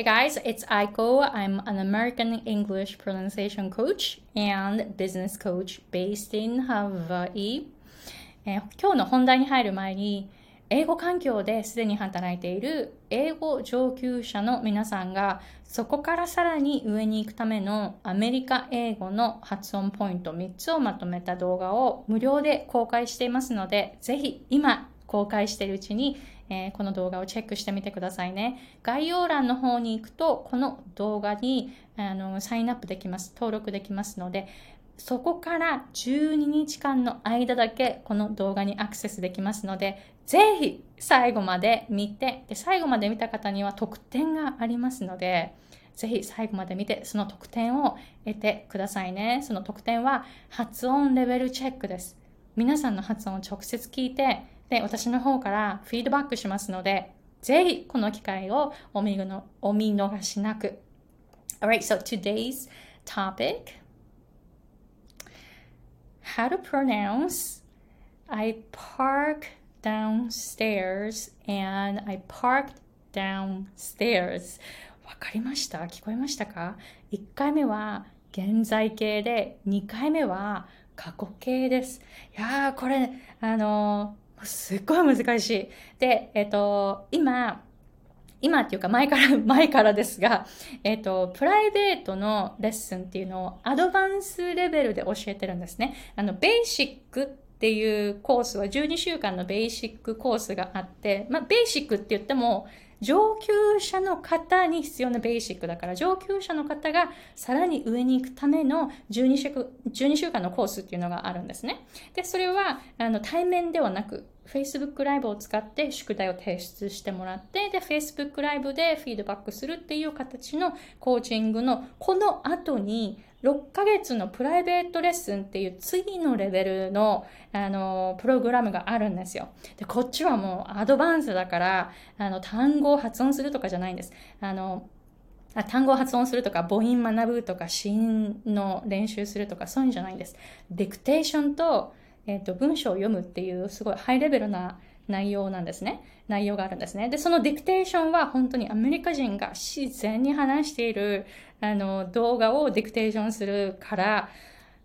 Hey guys, it's Aiko. I'm an American English pronunciation coach and business coach based in Hawaii. えー今日の本題に入る前に、英語環境ですでに働いている英語上級者の皆さんが、そこからさらに上に行くためのアメリカ英語の発音ポイント3つをまとめた動画を無料で公開していますので、ぜひ今公開しているうちに、えーこの動画をチェックしてみてくださいね。概要欄の方に行くと、この動画にあのサインアップできます。登録できますので、そこから12日間の間だけこの動画にアクセスできますので、ぜひ最後まで見て、で最後まで見た方には特典がありますので、ぜひ最後まで見て、その特典を得てくださいね。その特典は発音レベルチェックです。皆さんの発音を直接聞いて、で、私の方からフィードバックしますので、ぜひこの機会をお見のお見逃しなく。Alright, so today's topic how to pronounce I park downstairs and I parked downstairs わかりました？聞こえましたか ?1 回目は現在形で2回目は過去形です。いやーこれあのーすっごい難しい。で、えっと、今今っていうか前から、前からですが、えっ、と、プライベートのレッスンっていうのをアドバンスレベルで教えてるんですね。あの、ベーシックっていうコースは12週間のベーシックコースがあって、まあ、ベーシックって言っても、上級者の方に必要なベーシックだから、上級者の方がさらに上に行くための12週 ,12 週間のコースっていうのがあるんですね。で、それはあの対面ではなく、Facebook ライブを使って宿題を提出してもらって、で、Facebook ライブでフィードバックするっていう形のコーチングのこの後に6ヶ月のプライベートレッスンっていう次のレベルのあのプログラムがあるんですよ。で、こっちはもうアドバンスだから、あの単語を発音するとかじゃないんです。あのあ単語を発音するとか、母音学ぶとか、子音の練習するとか、そういうんじゃないんです。ディクテーションと、えっ、と、文章を読むっていう、すごいハイレベルな内容なんですね。内容があるんですね。で、そのディクテーションは本当にアメリカ人が自然に話している、あの、動画をディクテーションするから、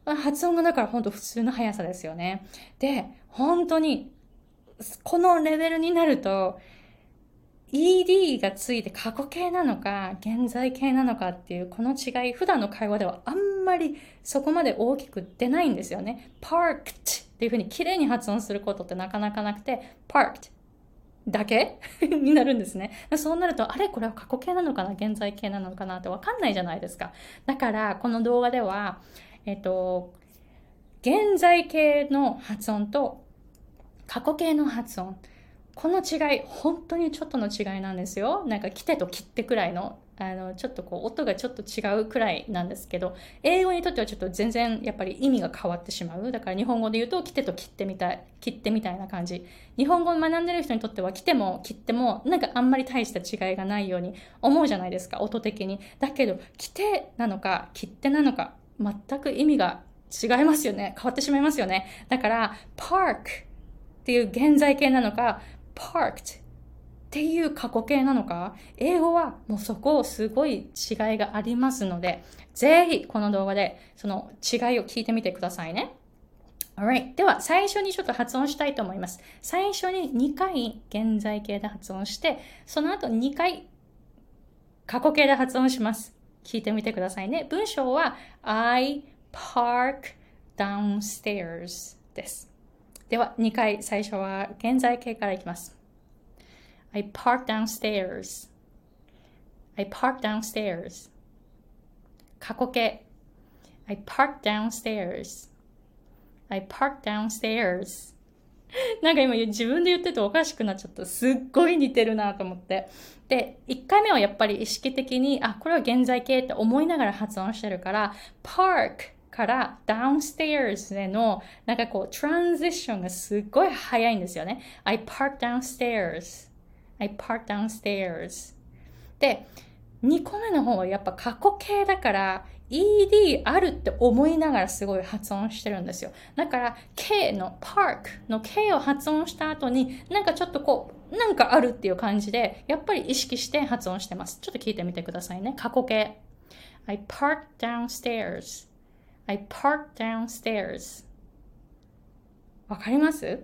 発音がだから本当普通の速さですよね。で、本当に、このレベルになると、ED がついて過去形なのか、現在形なのかっていうこの違い、普段の会話ではあんまりそこまで大きく出ないんですよね。parked っていうふうに綺麗に発音することってなかなかなくて、parked だけ？になるんですね。そうなると、あれ？これは過去形なのかな？現在形なのかな？ってわかんないじゃないですか。だから、この動画では、えっと、現在形の発音と過去形の発音。この違い、本当にちょっとの違いなんですよ。なんか、来てと切ってくらいの、あの、ちょっとこう、音がちょっと違うくらいなんですけど、英語にとってはちょっと全然やっぱり意味が変わってしまう。だから日本語で言うと、来てと切ってみたい、切ってみたいな感じ。日本語を学んでる人にとっては、来ても切っても、なんかあんまり大した違いがないように思うじゃないですか、音的に。だけど、来てなのか、切ってなのか、全く意味が違いますよね。変わってしまいますよね。だから、park っていう現在形なのか、parked っていう過去形なのか、英語はもうそこをすごい違いがありますので、ぜひこの動画でその違いを聞いてみてくださいね。Alright. では、最初にちょっと発音したいと思います。最初に2回現在形で発音して、その後2回過去形で発音します。聞いてみてくださいね。文章は I park downstairs です。では、2回最初は現在形からいきます。I park downstairs. I park downstairs. 過去形 I park downstairs. I park downstairs. なんか今自分で言ってておかしくなっちゃった。すっごい似てるなと思って。で、1回目はやっぱり意識的に、あ、これは現在形って思いながら発音してるから、park から downstairs への、なんかこう、トランジションがすっごい早いんですよね。I park downstairs. I park downstairs. で、2個目の方はやっぱ過去形だから、ED あるって思いながらすごい発音してるんですよ。だから K の park の K を発音した後になんかちょっとこう、なんかあるっていう感じで、やっぱり意識して発音してます。ちょっと聞いてみてくださいね。過去形。I parked I park downstairs. わかります？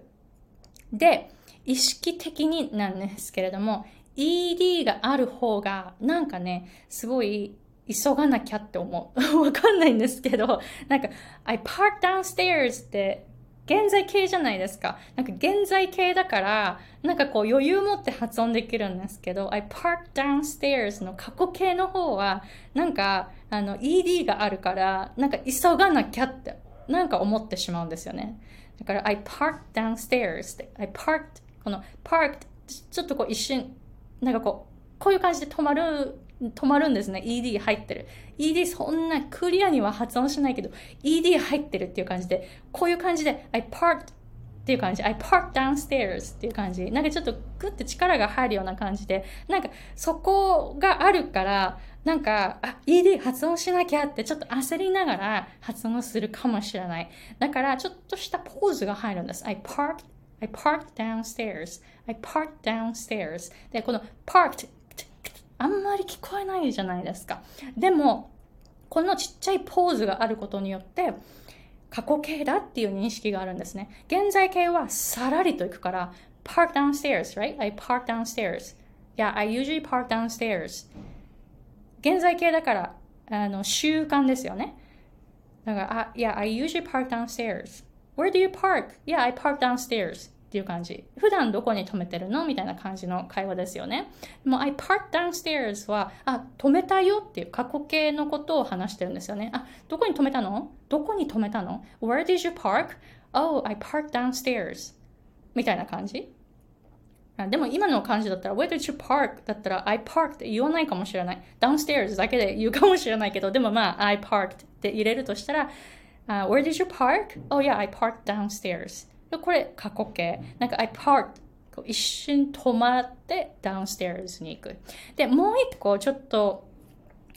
で、意識的になんですけれども、ED がある方が、なんかね、すごい急がなきゃって思う。わかんないんですけど、なんか、I park downstairs って現在形じゃないですか。なんか現在形だから、なんかこう余裕持って発音できるんですけど、I park downstairs の過去形の方は、なんか、あの、ED があるから、なんか急がなきゃって、なんか思ってしまうんですよね。だから、I parked downstairs って、I parked この parked ちょっとこう一瞬なんかこうこういう感じで止まる止まるんですね ED 入ってる ED そんなクリアには発音しないけど ED 入ってるっていう感じでこういう感じで I parked っていう感じ。I parked downstairs っていう感じ。なんかちょっとグッて力が入るような感じで、なんかそこがあるから、なんか、あ、ED 発音しなきゃってちょっと焦りながら発音するかもしれない。だからちょっとしたポーズが入るんです。I parked I parked downstairs. I parked downstairs. で、この parked あんまり聞こえないじゃないですか。でも、このちっちゃいポーズがあることによって、過去形だっていう認識があるんですね。現在形はさらりと行くから、park downstairs, right? I park downstairs. Yeah, I usually park downstairs. 現在形だから、あの、習慣ですよね。だから、あ、yeah, I usually park downstairs. Where do you park? Yeah, I park downstairs. っていう感じ。普段どこに止めてるの？みたいな感じの会話ですよね。でも I park downstairs は、あ、止めたよっていう過去形のことを話してるんですよね。あ、どこに止めたの？どこに止めたの ?Where did you park? Oh, I parked downstairs. みたいな感じでも今の感じだったら Where did you park? だったら I parked って言わないかもしれない。downstairs だけで言うかもしれないけど、でもまあ I parked って入れるとしたら Uh, where did you park? Oh yeah, I parked downstairs. これ過去形。なんか I parked 一瞬止まって downstairs に行く。で、もう一個ちょっと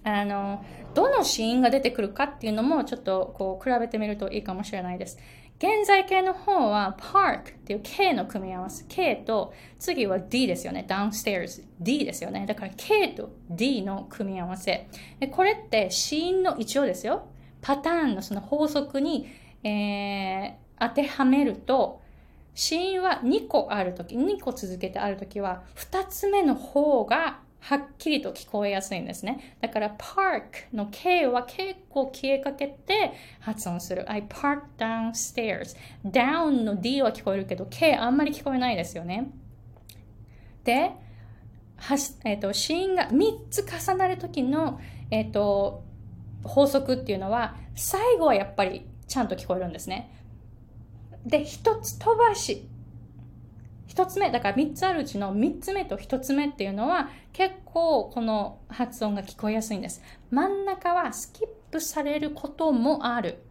あの、どのシーンが出てくるかっていうのもちょっとこう比べてみるといいかもしれないです。現在形の方は park っていう K の組み合わせ。K と次は D ですよね。downstairs。D ですよね。だから K と D の組み合わせ。でこれってシーンの一応ですよ。パターンのその法則に、えー、当てはめると、死因は2個あるとき、2個続けてあるときは、2つ目の方がはっきりと聞こえやすいんですね。だから、park の K は結構消えかけて発音する。I park downstairs. down の D は聞こえるけど、K あんまり聞こえないですよね。で、はしえ、ー、と、死因が3つ重なるときの、えっ、ー、と、法則っていうのは、最後はやっぱりちゃんと聞こえるんですね。で、一つ飛ばし。一つ目、だから三つあるうちの三つ目と一つ目っていうのは結構この発音が聞こえやすいんです。真ん中はスキップされることもある。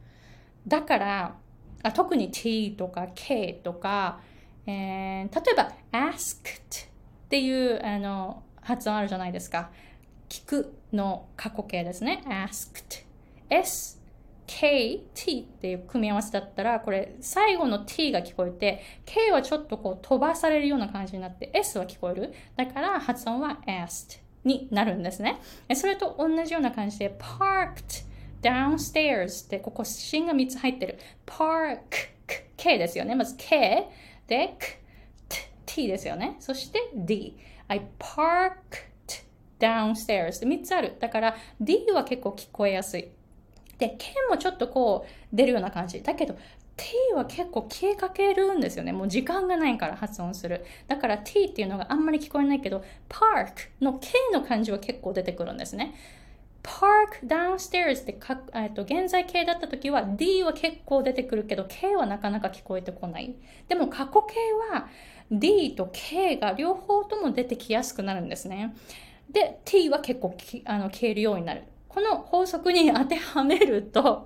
だから、あ特に t とか k とか、えー、例えば asked っていうあの発音あるじゃないですか。聞くの過去形ですね。asked。s, k, t っていう組み合わせだったら、これ最後の t が聞こえて、k はちょっとこう飛ばされるような感じになって、s は聞こえる。だから発音は asked になるんですね。それと同じような感じで、parked downstairs ってここ芯が3つ入ってる。park, k ですよね。まず k で、K T ですよね。そして d。I park downstairs って3つある。だから D は結構聞こえやすい。で、K もちょっとこう出るような感じ。だけど T は結構消えかけるんですよね。もう時間がないから発音する。だから T っていうのがあんまり聞こえないけど、park の K の漢字は結構出てくるんですね。park downstairs ってか、えっと、現在形だった時は D は結構出てくるけど K はなかなか聞こえてこない。でも過去形は D と K が両方とも出てきやすくなるんですね。で、t は結構あの消えるようになる。この法則に当てはめると、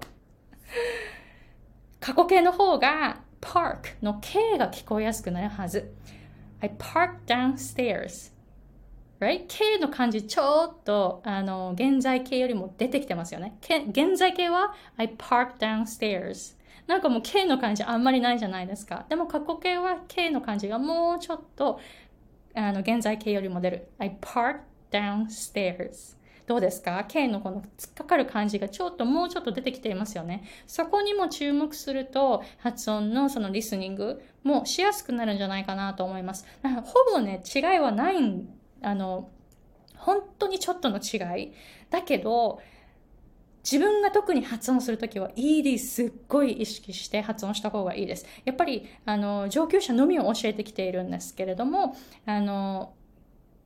過去形の方が park の k が聞こえやすくなるはず。I park downstairs. right? K の漢字ちょっとあの現在形よりも出てきてますよね。現在形は I park downstairs。なんかもう K の漢字あんまりないじゃないですか。でも過去形は K の漢字がもうちょっとあの現在形よりも出る。I park downstairs。どうですか ?K のこの突っかかる感じがちょっともうちょっと出てきていますよね。そこにも注目すると発音のそのリスニングもしやすくなるんじゃないかなと思います。ほぼね、違いはないんあの、本当にちょっとの違い。だけど、自分が特に発音するときは ED すっごい意識して発音した方がいいです。やっぱり、あの、上級者のみを教えてきているんですけれども、あの、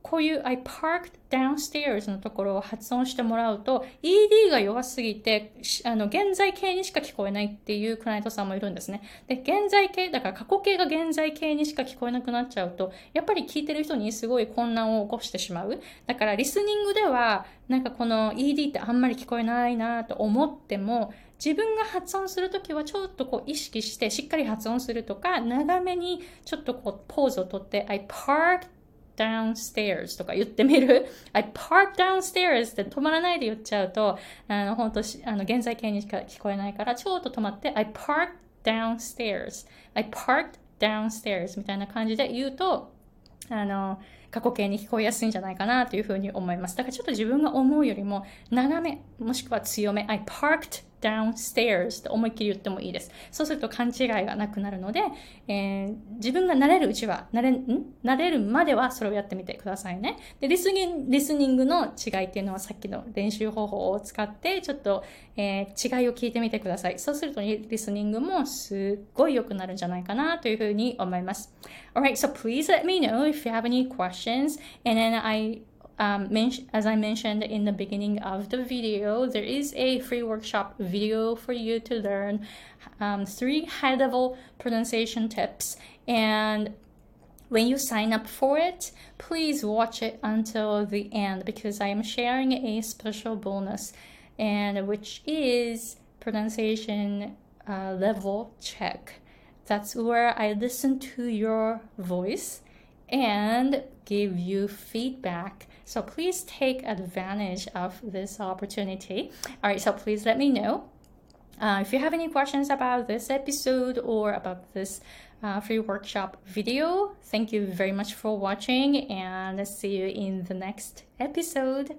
こういう I parked downstairs のところを発音してもらうと ED が弱すぎてあの現在形にしか聞こえないっていうクライアントさんもいるんですね。で、現在形、だから過去形が現在形にしか聞こえなくなっちゃうとやっぱり聞いてる人にすごい混乱を起こしてしまう。だからリスニングではなんかこの ED ってあんまり聞こえないなと思っても自分が発音するときはちょっとこう意識してしっかり発音するとか長めにちょっとこうポーズをとって I parked downstairs とか言ってみる？I park downstairs って止まらないで言っちゃうと、あの、本当あの、現在形にしか聞こえないから、ちょっと止まって、I park downstairs I parked downstairs みたいな感じで言うと、あの、過去形に聞こえやすいんじゃないかなというふうに思います。だからちょっと自分が思うよりも長め、もしくは強め、I parked downstairs って思いっきり言ってもいいです。そうすると勘違いがなくなるので、えー、自分が慣れるうちは、慣れ、ん？慣れるまではそれをやってみてくださいね。で、リスニング、リスニングの違いっていうのはさっきの練習方法を使って、ちょっと、えー、違いを聞いてみてください。そうするとリスニングもすっごい良くなるんじゃないかなというふうに思います。Alright, so please let me know if you have any questions and then I um, as I mentioned in the beginning of the video, there is a free workshop video for you to learn um, three high level pronunciation tips. And when you sign up for it, please watch it until the end because I am sharing a special bonus, and which is pronunciation uh, level check. That's where I listen to your voice and give you feedback. So please take advantage of this opportunity. All right, so please let me know. Uh, if you have any questions about this episode or about this uh, free workshop video, thank you very much for watching and see you in the next episode.